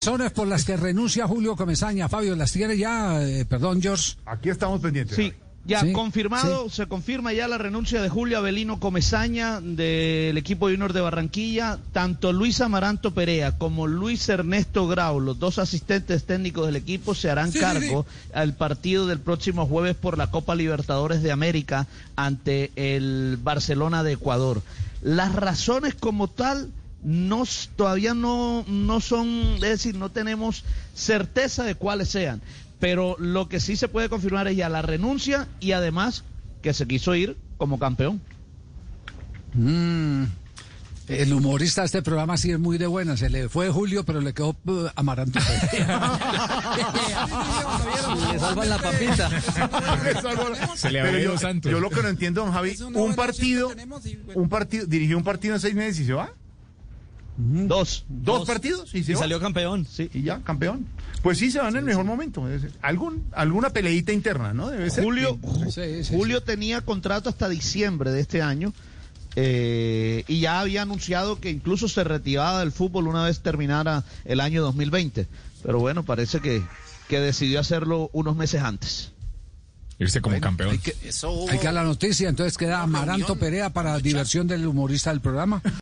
Razones por las que renuncia Julio Comesaña. Fabio, ¿las tiene ya? Eh, perdón, George. Aquí estamos pendientes. Sí, ya Sí, confirmado, sí. se confirma ya la renuncia de Julio Avelino Comesaña del equipo Junior de Barranquilla. Tanto Luis Amaranto Perea como Luis Ernesto Grau, los dos asistentes técnicos del equipo, se harán cargo al partido del próximo jueves por la Copa Libertadores de América ante el Barcelona de Ecuador. Las razones como tal no todavía no, no son, es decir, no tenemos certeza de cuáles sean. Pero lo que sí se puede confirmar es ya la renuncia y además que se quiso ir como campeón. Mm, el humorista de este programa sí es muy de buena. Se le fue Julio, pero le quedó eh, Amaranto. Le salvan la papita. Se le abrió yo, Santos. yo lo que no entiendo, don Javi, un partido, un partido, dirigió un partido en seis meses y se va. Dos. Dos, partidos y se Y salió campeón. Sí, y ya, campeón. Pues sí, se van en el mejor momento. Algún, alguna peleita interna, ¿no? Debe ser. Julio, Sí, sí, Julio tenía contrato hasta diciembre de este año eh, y ya había anunciado que incluso se retiraba del fútbol una vez terminara el año 2020. Pero bueno, parece que, que decidió hacerlo unos meses antes. Irse como campeón. Hay que, hay que dar la noticia, entonces queda Amaranto Perea para diversión del humorista del programa.